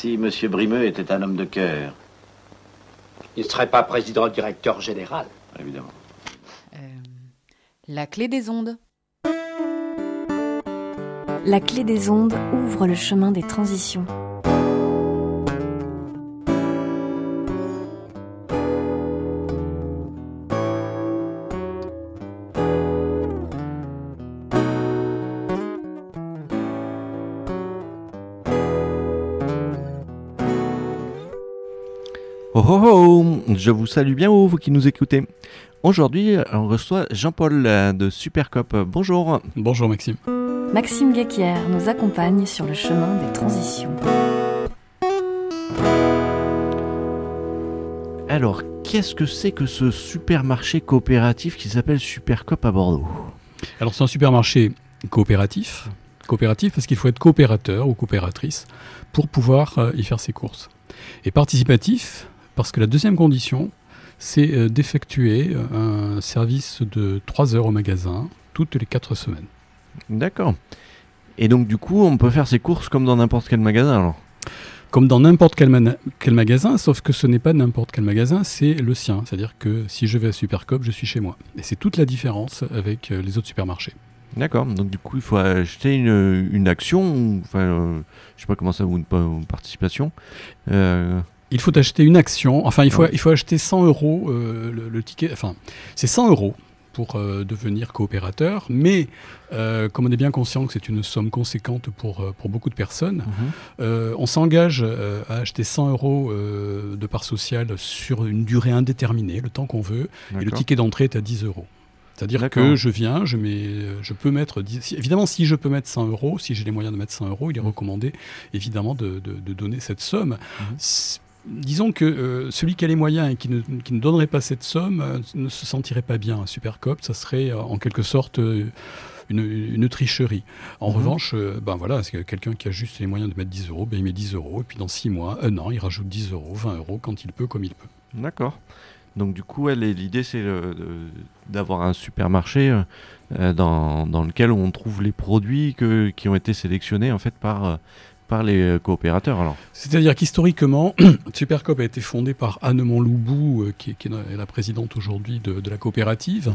Si M. Brimeux était un homme de cœur, Il ne serait pas président directeur général. évidemment. Euh, la clé des ondes. La clé des ondes ouvre le chemin des transitions. Je vous salue bien vous qui nous écoutez. Aujourd'hui, on reçoit Jean-Paul euh, de Supercop. Bonjour. Bonjour Maxime. Maxime Guéquière nous accompagne sur le chemin des transitions. Alors, qu'est-ce que c'est que ce supermarché coopératif qui s'appelle Supercop à Bordeaux? Alors c'est un supermarché coopératif. Coopératif parce qu'il faut être coopérateur ou coopératrice pour pouvoir euh, y faire ses courses. Et participatif parce que la deuxième condition, c'est euh, d'effectuer euh, un service de 3 heures au magasin toutes les 4 semaines. D'accord. Et donc, du coup, on peut faire ses courses comme dans n'importe quel magasin alors? Comme dans n'importe quel, magasin, sauf que ce n'est pas n'importe quel magasin, c'est le sien. C'est-à-dire que si je vais à Supercop, je suis chez moi. Et c'est toute la différence avec euh, les autres supermarchés. D'accord. Donc, du coup, il faut acheter une, une action, enfin, euh, je sais pas comment ça, ou une, pa- une participation. Euh, Il faut acheter une action, enfin il faut, Ouais. il faut acheter 100 euros euh, le, le ticket, enfin c'est 100 euros pour euh, devenir coopérateur, mais euh, comme on est bien conscient que c'est une somme conséquente pour, pour beaucoup de personnes, euh, on s'engage à acheter 100 euros de part sociale sur une durée indéterminée, le temps qu'on veut, et le ticket d'entrée est à 10 euros. C'est-à-dire que je viens, je, mets, je peux mettre, 10 si- évidemment si je peux mettre 100 euros, si j'ai les moyens de mettre 100 euros, il est Mhm. recommandé évidemment de, de- de donner cette somme. Mhm. Disons que euh, celui qui a les moyens et qui ne, qui ne donnerait pas cette somme euh, ne se sentirait pas bien. Un Supercop, ça serait euh, en quelque sorte une, une tricherie. En Mhm. revanche, ben voilà, c'est que quelqu'un qui a juste les moyens de mettre 10 euros, ben il met 10 euros, et puis dans 6 mois, un an, il rajoute 10 euros, 20 euros quand il peut, comme il peut. D'accord. Donc du coup, l'idée c'est d'avoir un supermarché dans, dans lequel on trouve les produits que, qui ont été sélectionnés en fait par, par les euh, coopérateurs. Alors. C'est-à-dire qu'historiquement, Supercop a été fondé par Anne Montloubou, euh, qui, est- qui est la présidente aujourd'hui de, de la coopérative.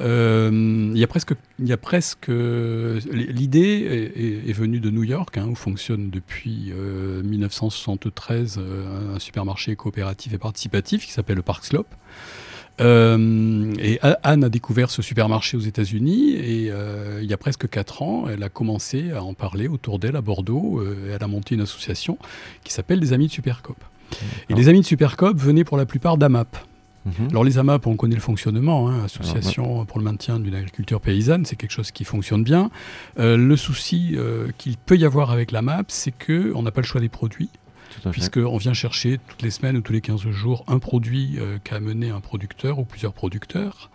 Euh, il y a presque, il y a presque l'idée est, est- est venue de New York, hein, où fonctionne depuis euh, 1973 euh, un supermarché coopératif et participatif qui s'appelle le Park Slope. Euh, et Anne a découvert ce supermarché aux États-Unis et euh, il y a presque 4 ans, elle a commencé à en parler autour d'elle à Bordeaux. euh, et elle a monté une association qui s'appelle les Amis de Supercop. Et les Amis de Supercop venaient pour la plupart d'AMAP. Mhm. Alors les AMAP, on connaît le fonctionnement, hein, Association pour le maintien d'une agriculture paysanne, c'est quelque chose qui fonctionne bien. Euh, le souci qu'il peut y avoir avec l'AMAP, c'est qu'on n'a pas le choix des produits. Puisqu'on vient chercher toutes les semaines ou tous les 15 jours un produit euh, qu'a amené un producteur ou plusieurs producteurs.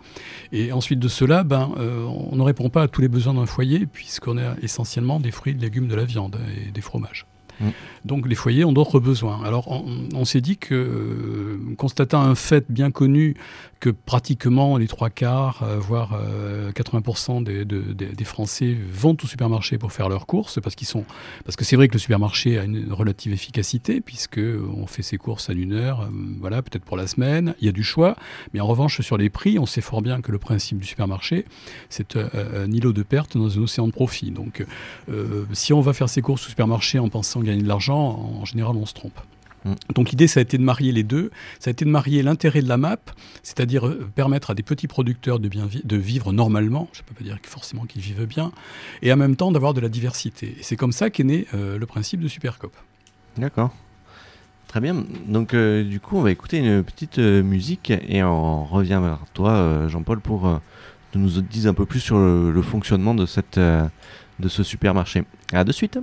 Et ensuite de cela, ben, euh, on ne répond pas à tous les besoins d'un foyer, puisqu'on a essentiellement des fruits, des légumes, de la viande et des fromages. Mm. Donc les foyers ont d'autres besoins. Alors on, on s'est dit que, euh, constatant un fait bien connu, que pratiquement les trois quarts, euh, voire euh, 80% des, de- des- Français vont au supermarché pour faire leurs courses, parce sont, parce que c'est vrai que le supermarché a une relative efficacité, puisque on fait ses courses à une heure, euh, voilà, peut-être pour la semaine, il y a du choix, mais en revanche sur les prix, on sait fort bien que le principe du supermarché, c'est euh, un îlot de perte dans un océan de profit. Donc euh, si on va faire ses courses au supermarché en pensant gagner de l'argent, en général on se trompe. Mm. Donc l'idée, ça a été de marier les deux. Ça a été de marier l'intérêt de la map, c'est-à-dire euh, permettre à des petits producteurs de, bien de vivre normalement, je ne peux pas dire forcément qu'ils vivent bien, et en même temps d'avoir de la diversité. Et c'est comme ça qu'est né euh, le principe de Supercop. D'accord. Très bien. Donc euh, du coup, on va écouter une petite musique et on revient vers toi, Jean-Paul, pour que nous dises un peu plus sur le, le fonctionnement de, cette, de ce supermarché. À de suite.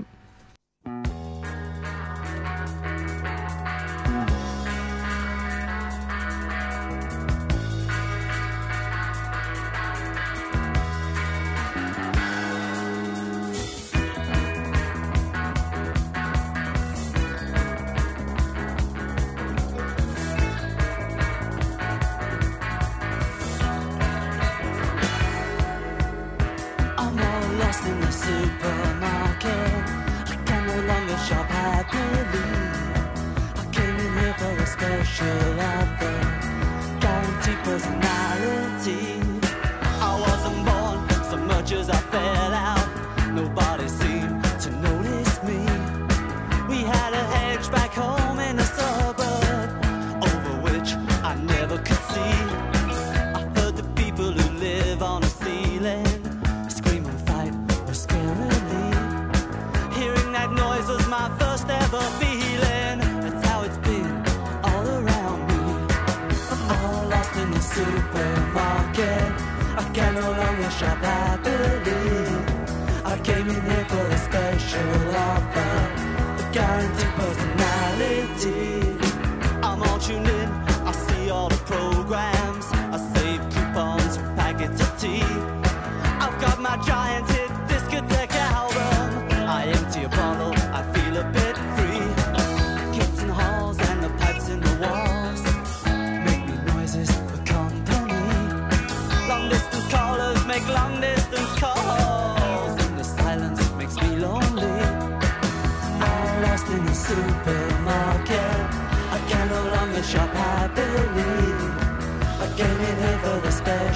I came in here for a special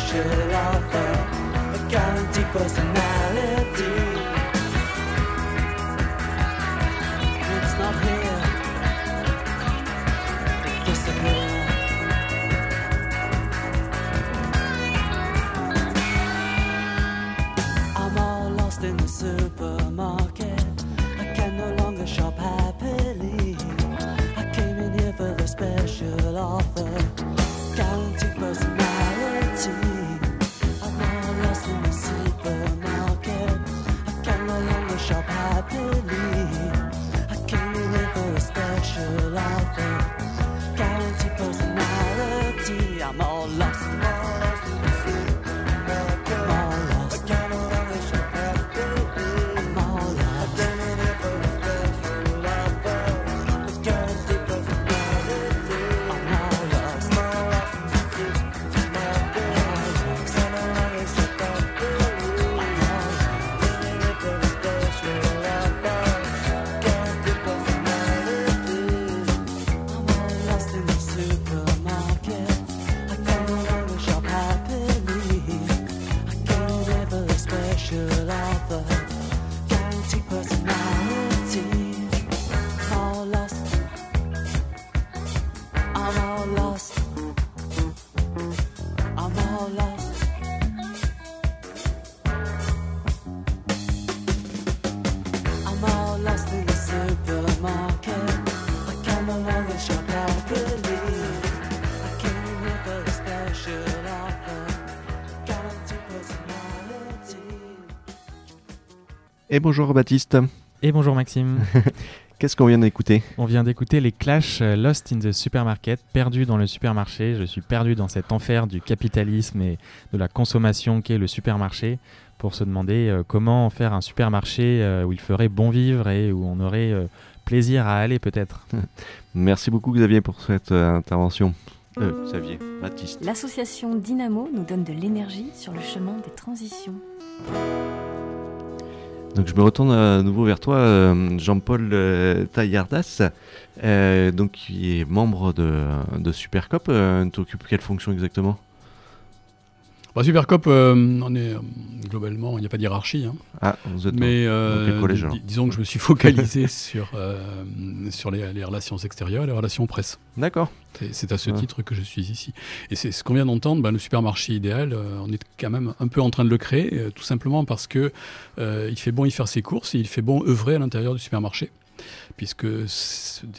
special offer, a guaranteed personality. Et bonjour Baptiste. Et bonjour Maxime. Qu'est-ce qu'on vient d'écouter? On vient d'écouter les Clash euh, Lost in the Supermarket, perdu dans le supermarché. Je suis perdu dans cet enfer du capitalisme et de la consommation qu'est le supermarché pour se demander euh, comment faire un supermarché euh, où il ferait bon vivre et où on aurait euh, plaisir à aller peut-être. Merci beaucoup Xavier pour cette euh, intervention. Euh, Xavier, Baptiste. L'association Dynamo nous donne de l'énergie sur le chemin des transitions. Donc je me retourne à nouveau vers toi, euh, Jean-Paul euh, Taillardas, euh, donc qui est membre de, de Supercop. Euh, tu occupes quelle fonction exactement? Bah, Supercop, euh, on est euh, globalement, il n'y a pas de hiérarchie. hein. Ah, vous êtes Mais euh, collège, disons que je me suis focalisé sur, euh, sur les, les relations extérieures et les relations presse. D'accord. C'est- à ce Ouais. titre que je suis ici. Et c'est ce qu'on vient d'entendre, bah, le supermarché idéal, on est quand même un peu en train de le créer, tout simplement parce que il fait bon y faire ses courses et il fait bon œuvrer à l'intérieur du supermarché. Puisque,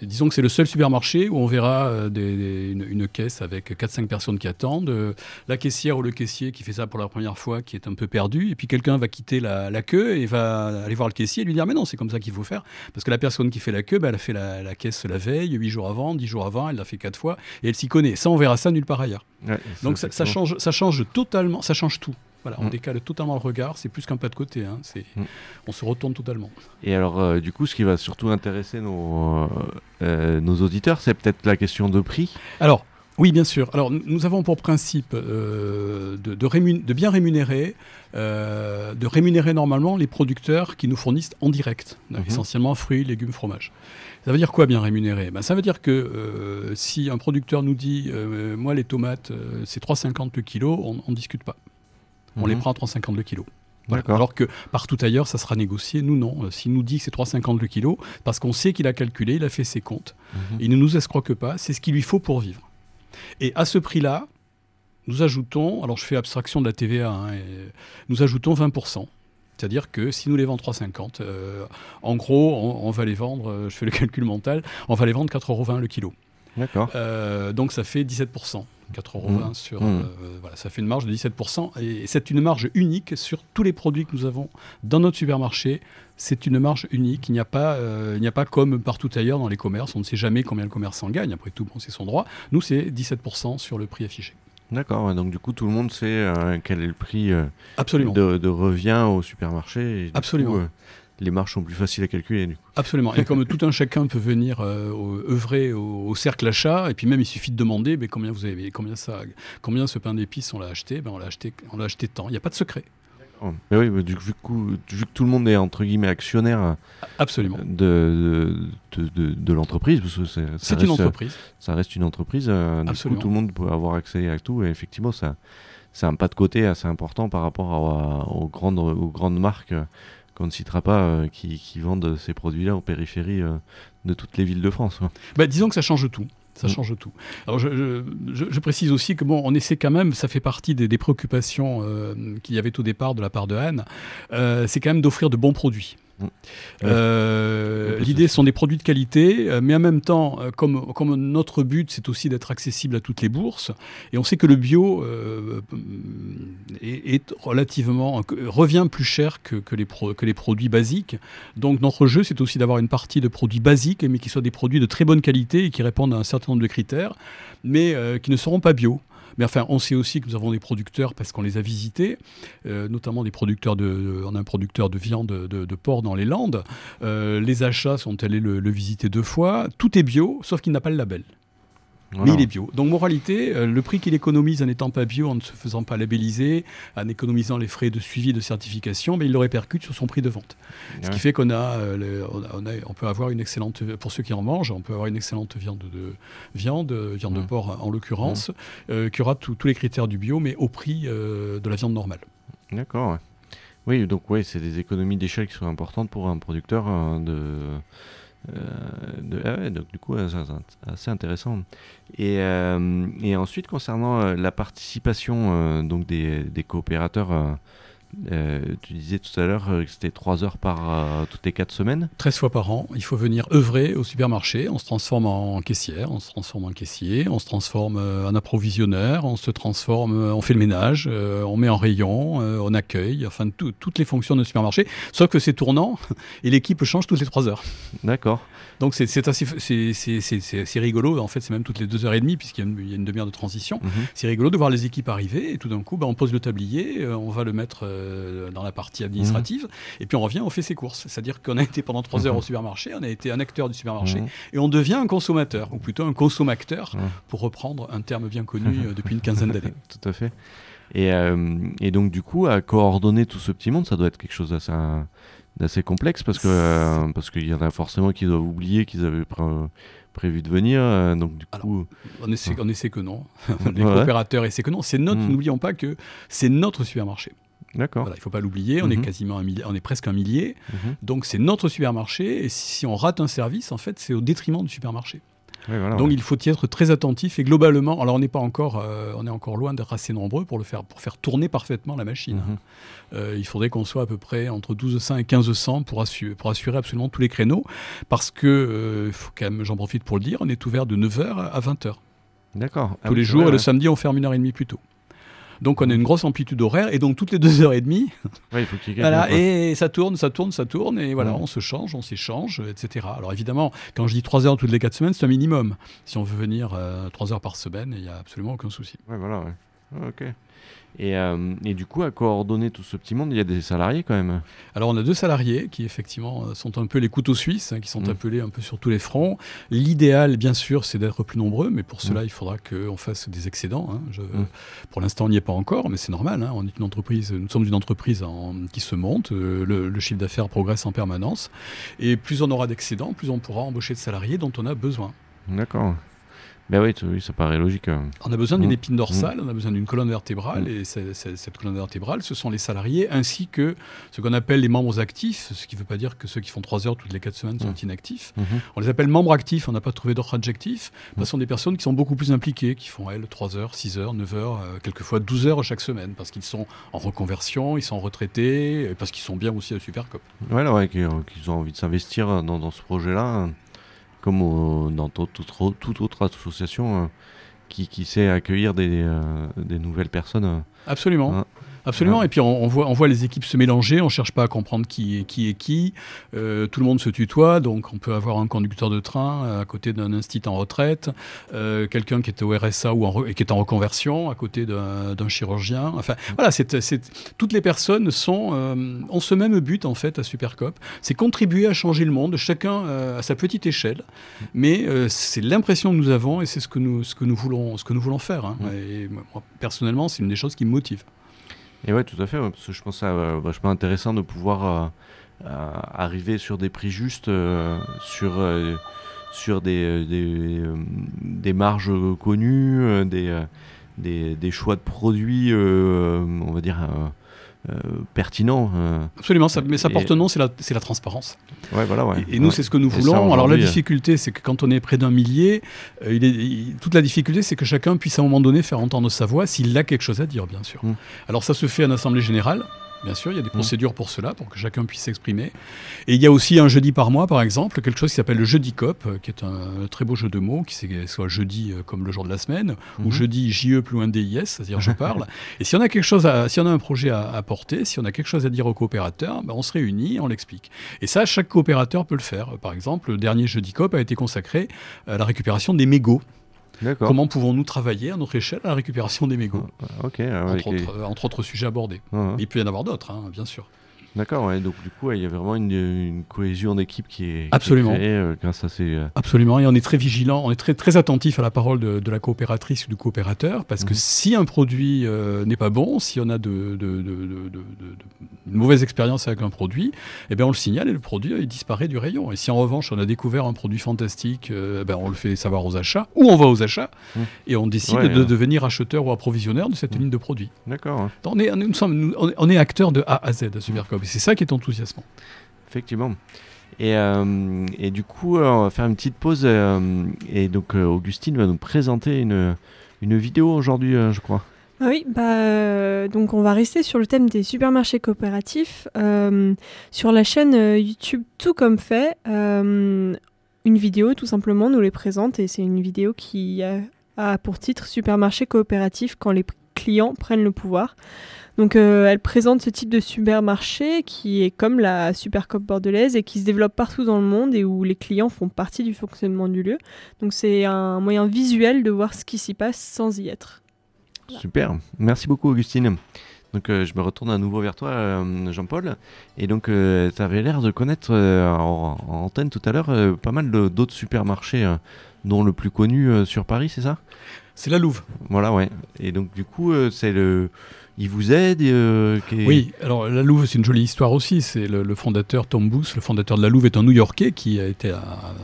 disons que c'est le seul supermarché où on verra euh, des- des- une, une caisse avec 4-5 personnes qui attendent, euh, la caissière ou le caissier qui fait ça pour la première fois, qui est un peu perdu, et puis quelqu'un va quitter la, la queue et va aller voir le caissier et lui dire Mais non, c'est comme ça qu'il faut faire. Parce que la personne qui fait la queue, bah, elle a fait la, la caisse la veille, 8 jours avant, 10 jours avant, elle l'a fait 4 fois, et elle s'y connaît. Ça, on verra ça nulle part ailleurs. Ouais, Donc ça, change, ça change totalement, ça change tout. Voilà, on Mm. décale totalement le regard, c'est plus qu'un pas de côté, hein, Mm. on se retourne totalement. Et alors, euh, du coup, ce qui va surtout intéresser nos, euh, nos auditeurs, c'est peut-être la question de prix. Alors, Oui, bien sûr. Alors, nous- avons pour principe euh, de, de rémun- de bien rémunérer, euh, de rémunérer normalement les producteurs qui nous fournissent en direct, Mhm. essentiellement fruits, légumes, fromages. Ça veut dire quoi bien rémunérer? Ben, Ça veut dire que euh, si un producteur nous dit euh, Moi, les tomates, euh, c'est 3,50 le kilo, on ne discute pas. On les Mhm. prend à 3,50 le kilo. Voilà. Alors que partout ailleurs, ça sera négocié. Nous, non. Euh, S'il nous dit que c'est 3,50 le kilo, parce qu'on sait qu'il a calculé, il a fait ses comptes, Mhm. il ne nous escroque pas, c'est ce qu'il lui faut pour vivre. Et à ce prix-là, nous ajoutons, alors je fais abstraction de la TVA, hein, et nous ajoutons 20%. C'est-à-dire que si nous les vendons 3,50, euh, en gros, on, on va les vendre, euh, je fais le calcul mental, on va les vendre 4,20 euros le kilo. D'accord. Euh, donc ça fait 17%. 4,20 euros Mmh. sur. Mmh. euh, voilà, ça fait une marge de 17%. Et c'est une marge unique sur tous les produits que nous avons dans notre supermarché. C'est une marge unique. Il n'y a, pas, euh, il n'y a pas comme partout ailleurs dans les commerces. On ne sait jamais combien le commerçant gagne. Après tout, bon, c'est son droit. Nous, c'est 17% sur le prix affiché. D'accord. donc du coup, tout le monde sait euh, quel est le prix euh, Absolument. de, de revient au supermarché. et Absolument. coup, euh, les marges sont plus faciles à calculer. Du coup. Absolument. Et comme tout un chacun peut venir euh, au- œuvrer au, au cercle achat, et puis même il suffit de demander mais combien vous avez, combien ça, combien ce pain d'épices on l'a acheté, ben on l'a acheté, on l'a acheté tant. Il n'y a pas de secret. Mais oui, mais du, vu, que, vu que tout le monde est entre guillemets actionnaire Absolument. de, de, de, de- de l'entreprise, parce que c'est- ça C'est reste, une entreprise. ça reste une entreprise, euh, du coup, tout le monde peut avoir accès à tout, et effectivement, ça, c'est un pas de côté assez important par rapport à- aux, grandes, aux grandes marques euh, qu'on ne citera pas, euh, qui, qui vendent ces produits-là aux périphéries euh, de toutes les villes de France. Bah, disons que ça change tout. Ça Mm. change tout. Alors je, je- je- je précise aussi que bon, on essaie quand même, ça fait partie des, des préoccupations euh, qu'il y avait au départ de la part de Anne, euh, c'est quand même d'offrir de bons produits. Euh, L'idée ce- sont des produits de qualité, euh, mais en même temps, euh, comme, comme notre but, c'est aussi d'être accessible à toutes les bourses, et on sait que le bio euh, est, est relativement revient plus cher que, que les pro- que les produits basiques. Donc notre jeu, c'est aussi d'avoir une partie de produits basiques, mais qui soient des produits de très bonne qualité et qui répondent à un certain nombre de critères, mais euh, qui ne seront pas bio. Mais enfin, on sait aussi que nous avons des producteurs parce qu'on les a visités, euh, notamment des producteurs de, un producteur de viande de, porc dans les Landes. Euh, les achats sont allés le visiter deux fois. Tout est bio, sauf qu'il n'a pas le label. Voilà. Mais il est bio. Donc, moralité, euh, le prix qu'il économise en n'étant pas bio, en ne se faisant pas labelliser, en économisant les frais de suivi et de certification, mais il le répercute sur son prix de vente. Ce qui fait qu'on a, euh, le- on, a- on peut avoir une excellente, pour ceux qui en mangent, on peut avoir une excellente viande de viande, euh, viande de porc en l'occurrence, euh, qui aura tous les critères du bio, mais au prix de la viande normale. D'accord. Oui, donc ouais, c'est des économies d'échelle qui sont importantes pour un producteur euh, de. Euh, ah donc du coup, c'est assez intéressant. Et, euh, et ensuite, concernant euh, la participation donc des coopérateurs, euh, tu disais tout à l'heure euh, que c'était 3 heures par euh, toutes les 4 semaines. 13 fois par an, il faut venir œuvrer au supermarché. On se transforme en caissière, on se transforme en caissier, on se transforme en approvisionneur, on se transforme, on fait le ménage, euh, on met en rayon, on accueille, enfin tout- toutes les fonctions d'un supermarché. Sauf que c'est tournant et l'équipe change toutes les 3 heures. D'accord. Donc c'est assez, c'est- c'est- c'est- c'est- c'est rigolo. En fait, c'est même toutes les 2 heures et demie puisqu'il y a une, une demi-heure de transition. Mhm. C'est rigolo de voir les équipes arriver et tout d'un coup, bah, on pose le tablier, on va le mettre euh, dans la partie administrative et puis on revient, on fait ses courses. C'est-à-dire qu'on a été pendant trois heures Mhm. au supermarché, on a été un acteur du supermarché Mhm. et on devient un consommateur, ou plutôt un consommateur, Mhm. pour reprendre un terme bien connu euh, depuis une quinzaine d'années. Tout à fait. Et, euh, et donc, du coup, à coordonner tout ce petit monde, ça doit être quelque chose d'assez, d'assez complexe parce que euh, parce qu'il y en a forcément qui doivent oublier qu'ils avaient pré- prévu de venir. euh, donc, du Alors, coup, On essaie, on essaie que non. les Ouais. coopérateurs essaient que non. C'est notre, Mhm. n'oublions pas que c'est notre supermarché. D'accord. Voilà, il ne faut pas l'oublier. On est Mhm. quasiment un millier, on est presque un millier. Mhm. Donc c'est notre supermarché. Et si on rate un service, en fait, c'est au détriment du supermarché. Voilà, Donc ouais. il faut y être très attentif et globalement, alors on n'est pas encore, euh, on est encore loin d'être assez nombreux pour le faire, pour faire tourner parfaitement la machine. Mhm. Euh, il faudrait qu'on soit à peu près entre 1200 et 1500 pour assurer, pour assurer absolument tous les créneaux, parce que euh, il faut quand même, j'en profite pour le dire, on est ouvert de 9h à 20h D'accord. Ah tous les jours et le samedi on ferme une heure et demie plus tôt. Donc on a une grosse amplitude horaire et donc toutes les deux heures et demie, Ouais, il faut voilà, et ça tourne, ça tourne, ça tourne, et voilà, on se change, on s'échange, etc. Alors évidemment, quand je dis trois heures toutes les quatre semaines, c'est un minimum. Si on veut venir euh, trois heures par semaine, il n'y a absolument aucun souci. Ouais, voilà. Ok. Et, euh, et du coup, à coordonner tout ce petit monde, il y a des salariés quand même. Alors on a deux salariés qui effectivement euh, sont un peu les couteaux suisses, hein, qui sont Mm. appelés un peu sur tous les fronts. L'idéal, bien sûr, c'est d'être plus nombreux, mais pour cela, Mm. il faudra qu'on fasse des excédents. hein. Je- Mm. Pour l'instant, on n'y est pas encore, mais c'est normal. hein. On est une entreprise, nous sommes une entreprise en- qui se monte. euh, le, le chiffre d'affaires progresse en permanence, et plus on aura d'excédents, plus on pourra embaucher de salariés dont on a besoin. D'accord. Ben oui, ça paraît logique. euh. On a besoin d'une Mm. épine dorsale, on a besoin d'une colonne vertébrale, Mm. et cette colonne vertébrale, ce sont les salariés, ainsi que ce qu'on appelle les membres actifs, ce qui ne veut pas dire que ceux qui font 3 heures toutes les 4 semaines sont inactifs. On les appelle membres actifs, on n'a pas trouvé d'autre adjectif. Mm. Ce sont des personnes qui sont beaucoup plus impliquées, qui font, elles, 3 heures, 6 heures, 9 heures, euh, quelquefois 12 heures chaque semaine, parce qu'ils sont en reconversion, ils sont retraités, et parce qu'ils sont bien aussi à Supercop. Ouais, ouais, qu'ils qu'ils ont envie de s'investir dans, dans ce projet-là, euh, comme au- dans tout- toute, autre- toute autre association euh, qui, qui sait accueillir des, euh, des nouvelles personnes. euh. Absolument. Ah. Absolument. Ouais. Et puis on, on voit, on voit les équipes se mélanger, on cherche pas à comprendre qui est qui. Est qui. Euh, tout le monde se tutoie, donc on peut avoir un conducteur de train euh, à côté d'un instit en retraite, euh, quelqu'un qui est au RSA ou en et qui est en reconversion à côté d'un chirurgien. Enfin, voilà, c'est, toutes les personnes sont, euh, ont ce même but en fait à Supercop, c'est contribuer à changer le monde, chacun à sa petite échelle. Mais c'est l'impression que nous avons et c'est ce que nous, ce que nous voulons, ce que nous voulons faire. hein. Mm. Et moi, personnellement, c'est une des choses qui me motive. Et ouais, tout à fait, parce que je pense c'est euh, vachement intéressant de pouvoir euh, euh, arriver sur des prix justes, euh, sur, sur des, des, marges connues, des, des, choix de produits, on va dire, euh, pertinents. euh. Absolument, ça, mais ça porte nom, c'est la, la transparence. Ouais, voilà, ouais. Et, et nous, Ouais. c'est ce que nous ça, voulons. Alors la difficulté, c'est que quand on est près d'un millier, euh, il est, il- toute la difficulté, c'est que chacun puisse à un moment donné faire entendre sa voix s'il a quelque chose à dire, bien sûr. Mm. Alors ça se fait en assemblée générale. Bien sûr, il y a des Mm. procédures pour cela, pour que chacun puisse s'exprimer. Et il y a aussi un jeudi par mois, par exemple, quelque chose qui s'appelle le jeudi COP, euh, qui est un très beau jeu de mots, qui soit jeudi euh, comme le jour de la semaine, ou Mhm. jeudi JE plus loin DIS, c'est-à-dire je parle. Et si on a quelque chose, à, si on a un projet à, à porter, si on a quelque chose à dire aux coopérateurs, ben on se réunit, on l'explique. Et ça, chaque coopérateur peut le faire. Par exemple, le dernier jeudi COP a été consacré à la récupération des mégots. Comment pouvons-nous travailler à notre échelle à la récupération des mégots ah entre, autres, euh, entre autres sujets abordés. Mais il peut y en avoir d'autres, hein, bien sûr. D'accord, ouais, donc du coup, il y a vraiment une, une cohésion d'équipe qui est, qui est Absolument. créée euh, grâce à ces. euh, Absolument, et on est très vigilant, on est très, très attentif à la parole de, de la coopératrice ou du coopérateur, parce que Mhm. si un produit euh, n'est pas bon, si on a de, de, de- une mauvaise expérience avec un produit, eh bien on le signale et le produit il disparaît du rayon. Et si en revanche on a découvert un produit fantastique, euh, ben on le fait savoir aux achats, ou on va aux achats, Mhm. et on décide Ouais, de devenir acheteur ou approvisionneur de cette Mhm. ligne de produits. D'accord, On est, nous sommes, nous- on est, on est acteur de A à Z à Supercop, et c'est ça qui est enthousiasmant. effectivement. Et, euh, et du coup, euh, on va faire une petite pause. euh, et donc, euh, Augustine va nous présenter une, une vidéo aujourd'hui, je crois. Ah oui, bah, euh, donc on va rester sur le thème des supermarchés coopératifs. Euh, sur la chaîne euh, YouTube Tout comme fait, euh, une vidéo tout simplement nous les présente et c'est une vidéo qui a, a pour titre Supermarché coopératif quand les clients prennent le pouvoir. Donc euh, elle présente ce type de supermarché qui est comme la Supercop bordelaise et qui se développe partout dans le monde et où les clients font partie du fonctionnement du lieu. Donc c'est un moyen visuel de voir ce qui s'y passe sans y être. Super, merci beaucoup, Augustine. Donc, euh, je me retourne à nouveau vers toi, euh, Jean-Paul. Et donc, tu avais l'air de connaître euh, en, en antenne tout à l'heure euh, pas mal d'autres supermarchés, euh, dont le plus connu euh, sur Paris, c'est ça? C'est la Louve. Voilà, ouais. Et donc, du coup, euh, c'est le. Il vous aide euh, Oui, alors la Louve, c'est une jolie histoire aussi. C'est le, le fondateur Tom Booth, le fondateur de la Louve, est un New-Yorkais qui a été à,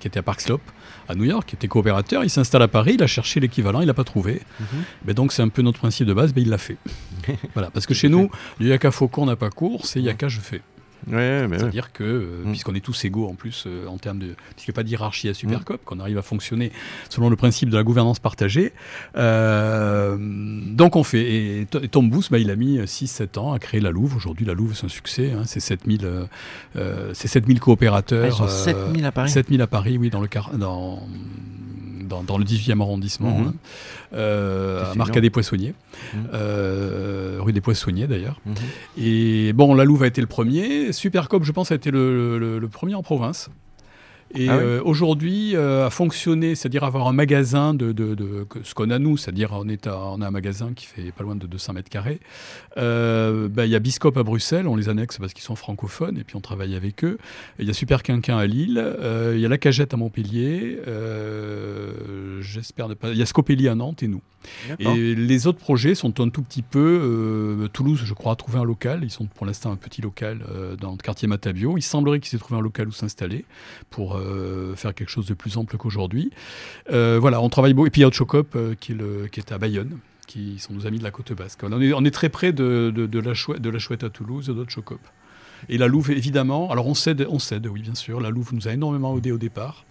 qui était à Park Slope, à New York, qui était coopérateur. Il s'installe à Paris, il a cherché l'équivalent, il l'a pas trouvé. Mhm. Ben donc c'est un peu notre principe de base, mais il l'a fait. voilà, parce que chez nous, le yaka faucon n'a pas cours, c'est yaka je fais. Ouais, ouais, bah ouais. C'est-à-dire que, euh, Mm. puisqu'on est tous égaux en plus euh, en termes de. N'y a pas d'hierarchie à Supercop, qu'on arrive à fonctionner selon le principe de la gouvernance partagée. Euh, donc on fait. Et, Tom Booth, bah, il a mis 6-7 ans à créer la Louve. Aujourd'hui, la Louve, c'est un succès. hein. c'est 7000 euh, euh, c'est 7000 coopérateurs. Ah, ils sont euh, 7000 à Paris 7000 à Paris, oui, dans le, car- dans, dans, dans le 18e arrondissement, Mhm. hein. Euh, à. Marca des Poissonniers, Mhm. euh, rue des Poissonniers d'ailleurs. Mhm. Et bon, la Louve a été le premier. Supercop, je pense, a été le, le- le premier en province. Et Ah euh, aujourd'hui, euh, à fonctionner, c'est-à-dire avoir un magasin de, de- ce qu'on a nous, c'est-à-dire on, est à- on a un magasin qui fait pas loin de 200 mètres carrés. Euh, ben, Il y a Biscope à Bruxelles, on les annexe parce qu'ils sont francophones et puis on travaille avec eux. Il y a Super Quinquin à Lille, il y a La Cagette à Montpellier, j'espère ne pas. Il y a Scopelli à Nantes et nous. Et les autres projets sont un tout petit peu. euh, Toulouse, je crois, a trouvé un local. Ils sont pour l'instant un petit local euh, dans le quartier Matabio. Il semblerait qu'ils aient trouvé un local où s'installer pour euh, faire quelque chose de plus ample qu'aujourd'hui. Voilà, on travaille beaucoup. Et puis il y a Chocop euh, qui, est le- qui est à Bayonne qui sont nos amis de la côte basque. On est, on est très près de, de- de la chouette, de la chouette à Toulouse, de Chocop. Et la Louve, évidemment, alors on cède, on cède, oui, bien sûr. La Louve nous a énormément aidé au départ.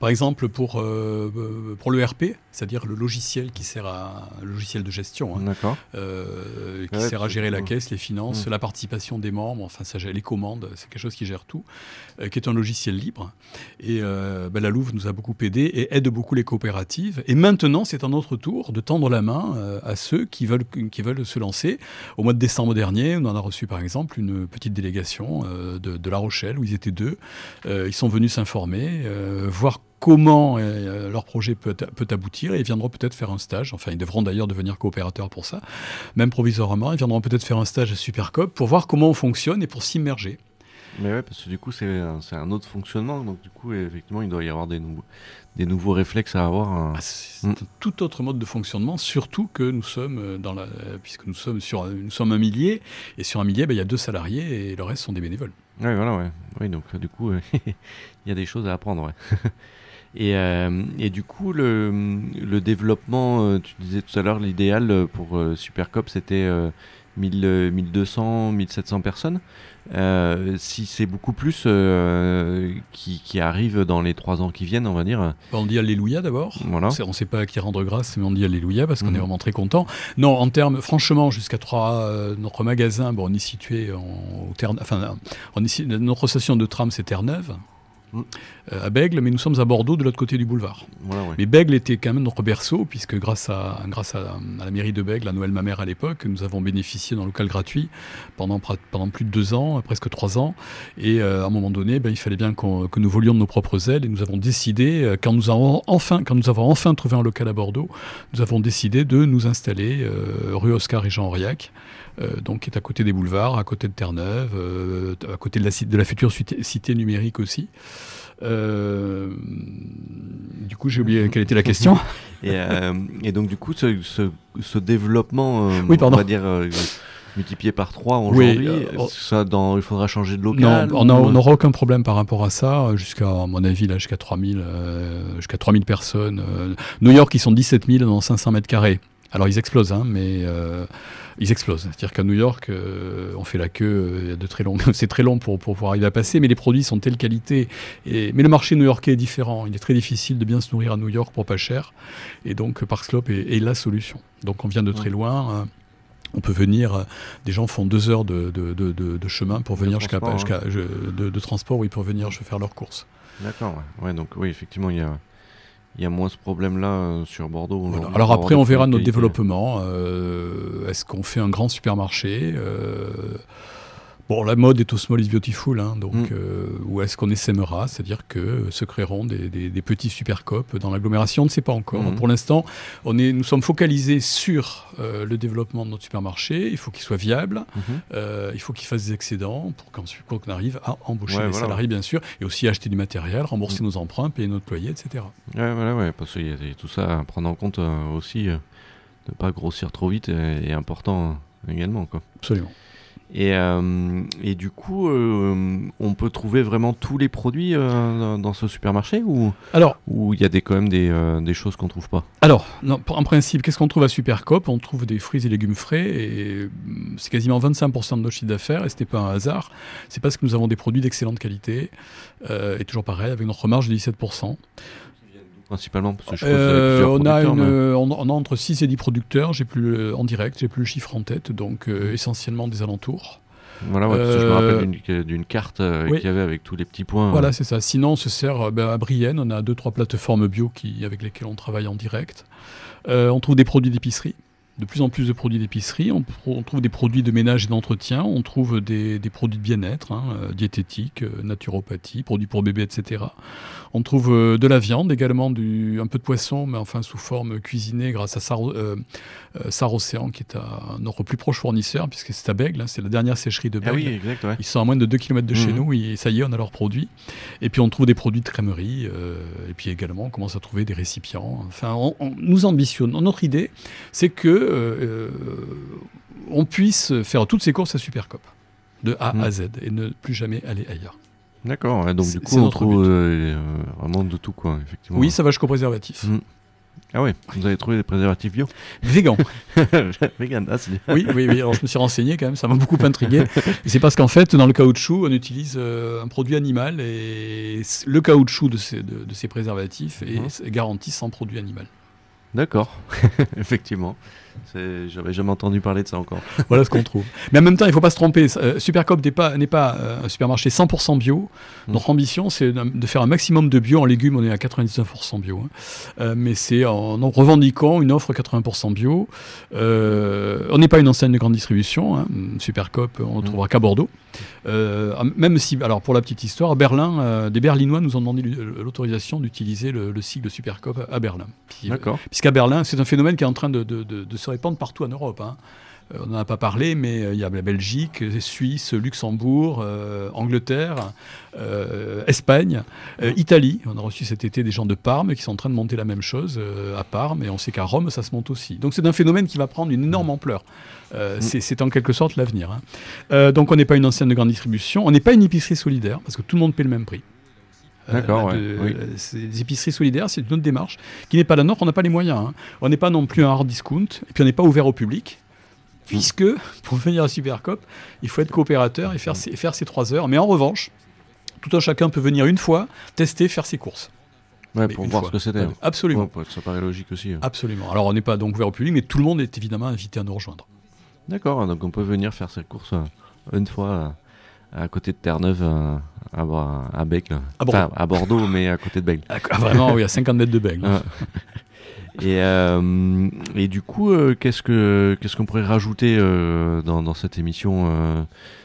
Par exemple, pour, euh, pour le RP, c'est-à-dire le logiciel qui sert à le logiciel de gestion, hein, euh, qui Ouais, sert à gérer la caisse, les finances, Mm. la participation des membres, enfin ça gère les commandes, c'est quelque chose qui gère tout, euh, qui est un logiciel libre. Et euh, ben, la Louve nous a beaucoup aidé et aide beaucoup les coopératives. Et maintenant, c'est à notre tour de tendre la main à ceux qui veulent, qui veulent se lancer. Au mois de décembre dernier, on en a reçu par exemple une petite délégation de, de La Rochelle où ils étaient deux. Ils sont venus s'informer, voir comment euh, leur projet peut, peut aboutir et ils viendront peut-être faire un stage. Enfin, ils devront d'ailleurs devenir coopérateurs pour ça, même provisoirement. Ils viendront peut-être faire un stage à Supercop pour voir comment on fonctionne et pour s'immerger. Mais ouais, parce que du coup, c'est un, un autre fonctionnement. Donc, du coup, effectivement, il doit y avoir des, nouveaux des nouveaux réflexes à avoir. hein. Ah, c'est un tout autre mode de fonctionnement, surtout que nous sommes euh, dans la, euh, puisque nous sommes sur, un- nous sommes un millier et sur un millier, ben, il y a deux salariés et le reste sont des bénévoles. Ouais, voilà, ouais. Oui, donc euh, du coup, euh, il y a des choses à apprendre, ouais. et, euh, et du coup, le, le développement, euh, tu disais tout à l'heure, l'idéal euh, pour Supercop, c'était euh, 1000, euh, 1200, 1700 personnes. Euh, si c'est beaucoup plus qui, qui arrivent dans les trois ans qui viennent, on va dire. Ben, On dit Alléluia d'abord. Voilà. On ne sait pas à qui rendre grâce, mais on dit Alléluia parce qu'on Mhm. est vraiment très content. Non, en termes, franchement, jusqu'à trois, notre magasin, bon, on est situé en, au Terre- enfin, on est si- notre station de tram, c'est Terre-Neuve. Euh, à Bègle, mais nous sommes à Bordeaux, de l'autre côté du boulevard. Voilà, ouais. Mais Bègle était quand même notre berceau, puisque grâce à, grâce à, à la mairie de Bègle, à Noël ma mère à l'époque, nous avons bénéficié d'un local gratuit pendant, plus de deux ans, presque trois ans. Et euh, à un moment donné, ben, il fallait bien que nous volions de nos propres ailes. Et nous avons décidé, euh, quand nous avons enfin, quand nous avons enfin trouvé un local à Bordeaux, nous avons décidé de nous installer euh, rue Oscar et Jean Aurillac. Euh, donc qui est à côté des boulevards, à côté de Terre-Neuve, euh, à côté de la, ci- de la future cité, cité numérique aussi. Euh, du coup, j'ai oublié quelle était la question. Et, euh, et donc, du coup, ce, ce, ce développement, euh, Oui, on va dire, euh, multiplié par 3 Oui, aujourd'hui, euh, ça, dans, il faudra changer de Non, local on a- ou- on n'aura aucun problème par rapport à ça, jusqu'à, à mon avis, là, jusqu'à 3000, euh, jusqu'à 3000 personnes. euh. New York, ils sont 17 000 dans 500 mètres carrés. Alors, ils explosent, hein, mais euh, ils explosent. C'est-à-dire qu'à New York, euh, on fait la queue, euh, de très longues, c'est très long pour, pour pouvoir arriver à passer, mais les produits sont de telle qualité. Et, mais le marché new-yorkais est différent. Il est très difficile de bien se nourrir à New York pour pas cher. Et donc, Park Slope est, est la solution. Donc, on vient de très loin. euh, on peut venir, des gens font deux heures de, de, de- chemin pour venir jusqu'à, je- de, transport, oui, pour venir faire leurs courses. D'accord, ouais. Ouais, donc oui, effectivement, il y a, il y a moins ce problème-là euh, sur Bordeaux. Voilà. Alors après, on verra notre développement. Euh, est-ce qu'on fait un grand supermarché Euh, Bon, la mode est au small is beautiful, hein, donc Mm. euh, où est-ce qu'on essaimera C'est-à-dire que se créeront des, des- des petits supercopes dans l'agglomération, on ne sait pas encore. Mhm. Pour l'instant, on est, nous sommes focalisés sur euh, le développement de notre supermarché. Il faut qu'il soit viable, Mhm. euh, il faut qu'il fasse des excédents pour qu'on arrive à embaucher Ouais, les voilà. salariés, bien sûr, et aussi acheter du matériel, rembourser Mm. nos emprunts, payer notre loyer, etc. Ouais, voilà, ouais, parce qu'il y, y a tout ça à prendre en compte euh, aussi. euh, de pas grossir trop vite est, est important euh, également. Quoi. Absolument. Et, euh, et du coup, euh, on peut trouver vraiment tous les produits euh, dans- ce supermarché ou Alors, ou il y a des, quand même des, des choses qu'on trouve pas? Alors, non, en principe, qu'est-ce qu'on trouve à Supercop? On trouve des fruits et légumes frais et hum, c'est quasiment 25% de notre chiffre d'affaires et ce n'est pas un hasard. C'est parce que nous avons des produits d'excellente qualité et toujours pareil avec notre marge de 17%. Principalement parce que je Euh, on, a une, mais- euh, on, on a entre 6 et 10 producteurs, j'ai plus le- en direct, j'ai plus le chiffre en tête, donc euh, essentiellement des alentours. Voilà, ouais, parce que je me Euh, rappelle d'une- carte euh, oui. qu'il y avait avec tous les petits points. Voilà, c'est ça. Sinon, on se sert euh, ben, à Brienne, on a deux trois plateformes bio qui, avec lesquelles on travaille en direct. Euh, on trouve des produits d'épicerie. De plus en plus de produits d'épicerie. On, trouve des produits de ménage et d'entretien. On trouve des, des produits de bien-être, hein, euh, diététique, euh, naturopathie, produits pour bébés, etc. On trouve euh, de la viande également, du, un peu de poisson, mais enfin sous forme cuisinée grâce à Sar, euh, Sar Océan, qui est notre plus proche fournisseur, puisque c'est à Bègle. hein, c'est la dernière sécherie de Ah Bègle. oui, exact, ouais. Ils sont à moins de 2 km de chez Mhm. nous et ça y est, on a leurs produits. Et puis on trouve des produits de crèmerie. euh, et puis également, on commence à trouver des récipients. Enfin, on, on- nous ambitionnons. Notre idée, c'est que euh, euh, on puisse faire toutes ces courses à Supercop, de A à Z, et ne plus jamais aller ailleurs. D'accord, ouais, donc du coup on trouve euh, euh, vraiment de tout quoi, effectivement. Oui, ça va jusqu'au préservatif. Mhm. Ah ouais, vous avez trouvé des préservatifs bio? Végan. Vegan, ah c'est. Oui, oui, oui. Alors je me suis renseigné quand même, ça m'a beaucoup intrigué. C'est parce qu'en fait, dans le caoutchouc, on utilise euh, un produit animal et le caoutchouc de ces, de, de ces préservatifs est, Mhm. est garanti sans produit animal. D'accord, effectivement. J'avais jamais entendu parler de ça encore. Voilà ce qu'on trouve. Mais en même temps, il ne faut pas se tromper. Euh, Supercop n'est pas, n'est pas euh, un supermarché 100% bio. Mm. Notre ambition, c'est de faire un maximum de bio. En légumes, on est à 99% bio. hein. Euh, mais c'est en, en revendiquant une offre 80% bio. Euh, on n'est pas une enseigne de grande distribution. Hein. Supercop, on ne Mm. trouvera qu'à Bordeaux. Même si, alors pour la petite histoire, à Berlin, des Berlinois nous ont demandé l'autorisation d'utiliser le, le sigle Supercop à Berlin. D'accord. Puisqu'à Berlin, c'est un phénomène qui est en train de, de- de- de se répandre partout en Europe. hein. Euh, on n'en a pas parlé, mais euh, il y a la Belgique, euh, Suisse, Luxembourg, euh, Angleterre, euh, Espagne, euh, Italie. On a reçu cet été des gens de Parme qui sont en train de monter la même chose à Parme, et on sait qu'à Rome, ça se monte aussi. Donc c'est un phénomène qui va prendre une énorme ampleur. Mm. c'est- en quelque sorte l'avenir. hein. Donc on n'est pas une ancienne de grande distribution, on n'est pas une épicerie solidaire, parce que tout le monde paie le même prix. Euh, D'accord, ouais, oui. euh, Les épiceries solidaires, c'est une autre démarche qui n'est pas la nôtre, on n'a pas les moyens. hein. On n'est pas non plus un hard discount, et puis on n'est pas ouvert au public, puisque pour venir à Supercop, il faut être coopérateur et faire, ses, faire ses trois heures. Mais en revanche, tout un chacun peut venir une fois, tester, faire ses courses. Ouais, pour voir fois. ce que c'était. Ouais, Absolument. Ouais, ça paraît logique aussi. ouais. Absolument. Alors on n'est pas donc ouvert au public, mais tout le monde est évidemment invité à nous rejoindre. D'accord, donc on peut venir faire ses courses une fois à côté de Terre-Neuve, euh, à, à là. À Bordeaux. Enfin, à Bordeaux, mais à côté de Bègle. Ah, vraiment, oui, à 50 mètres de Bègle. Ah. Et, euh, et du coup, euh, qu'est-ce que qu'est-ce qu'on pourrait rajouter euh, dans, dans cette émission euh,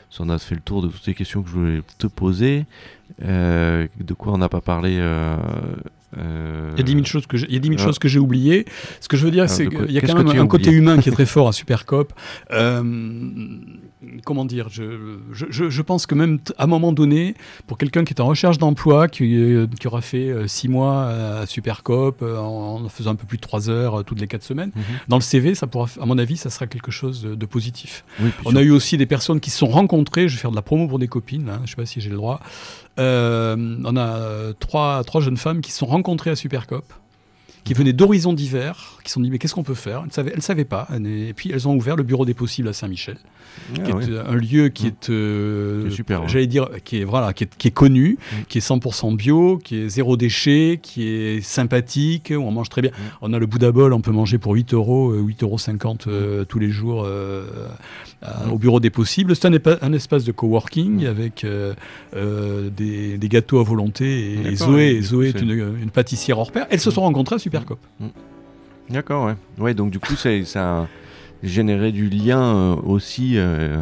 si On a fait le tour de toutes les questions que je voulais te poser. Euh, de quoi on n'a pas parlé euh, euh, Il y a 10 000 choses que j'ai, il y a 10 000 ah. choses que j'ai oubliées. Ce que je veux dire, Ah, c'est qu'il y a quand même un côté humain qui est très fort à Supercop. Comment dire je, je, je- je pense que même à un moment donné, pour quelqu'un qui est en recherche d'emploi, qui, qui aura fait 6 mois à Supercop, en, en faisant un peu plus de 3 heures toutes les 4 semaines, Mhm. dans le CV, ça pourra, à mon avis, ça sera quelque chose de, de positif. Oui, On a eu aussi des personnes qui se sont rencontrées. Je vais faire de la promo pour des copines. hein, je ne sais pas si j'ai le droit. Euh, on a euh, trois, trois jeunes femmes qui se sont rencontrées à Supercop, qui venaient d'horizons divers, qui se sont dit mais qu'est-ce qu'on peut faire? Elles ne savaient, elles savaient pas. Et puis elles ont ouvert le bureau des possibles à Saint-Michel, Ah, qui est euh, un lieu qui Mm. est, euh, super, j'allais dire, qui est voilà, qui est, qui est connu, Mm. qui est 100% bio, qui est zéro déchet, qui est sympathique, où on mange très bien. Mm. On a le Bouddha Bowl, on peut manger pour 8 euros, euh, 8,50 euros euh, tous les jours euh, à- Mm. au bureau des possibles. C'est un, espace de coworking Mm. avec euh, euh, des, des gâteaux à volonté. Et, Zoé, Zoé est une, une pâtissière hors pair. Elles se Mm. sont rencontrées à Supercop. D'accord, ouais. Ouais, donc du coup, ça, a généré du lien euh, aussi euh,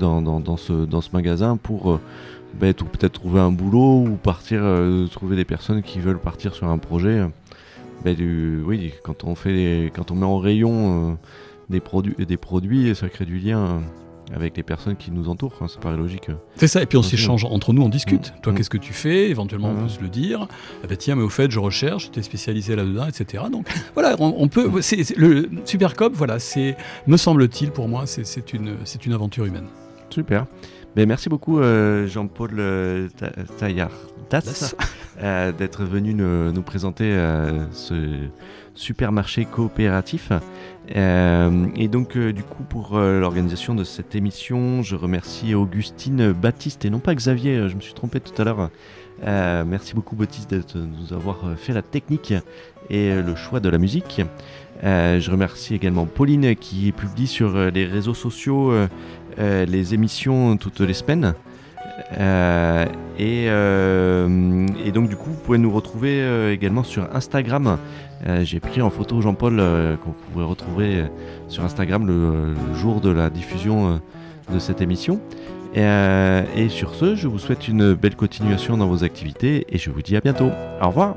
dans, dans, dans ce, dans ce magasin pour euh, bah, peut-être trouver un boulot ou partir, euh, trouver des personnes qui veulent partir sur un projet. euh, bah, du, oui, quand on, fait les- quand on met en rayon euh, des, produits, des produits, ça crée du lien euh, avec les personnes qui nous entourent. hein, ça paraît logique. C'est ça, et puis on s'échange entre nous, on discute. Mm. Toi, Mm. qu'est-ce que tu fais? Éventuellement, on Mhm. peut se le dire. Ah ben tiens, mais au fait, je recherche, tu es spécialisé là-dedans, etc. Donc voilà, on, on peut. c'est c'est- le Supercop, voilà, c'est, me semble-t-il, pour moi, c'est une, une aventure humaine. Super. Ben, merci beaucoup euh, Jean-Paul euh, Ta- Taillard euh, d'être venu nous, nous présenter euh, ce supermarché coopératif. Euh, et donc euh, du coup pour euh, l'organisation de cette émission, je remercie Augustine Baptiste et non pas Xavier, je me suis trompé tout à l'heure. Merci beaucoup Baptiste de nous avoir fait la technique et le choix de la musique. Je remercie également Pauline qui publie sur les réseaux sociaux les émissions toutes les semaines. Et, donc du coup, vous pouvez nous retrouver également sur Instagram. Euh, J'ai pris en photo Jean-Paul euh, qu'on pourrait retrouver euh, sur Instagram le, jour de la diffusion de cette émission. Et sur ce, je vous souhaite une belle continuation dans vos activités et je vous dis à bientôt. Au revoir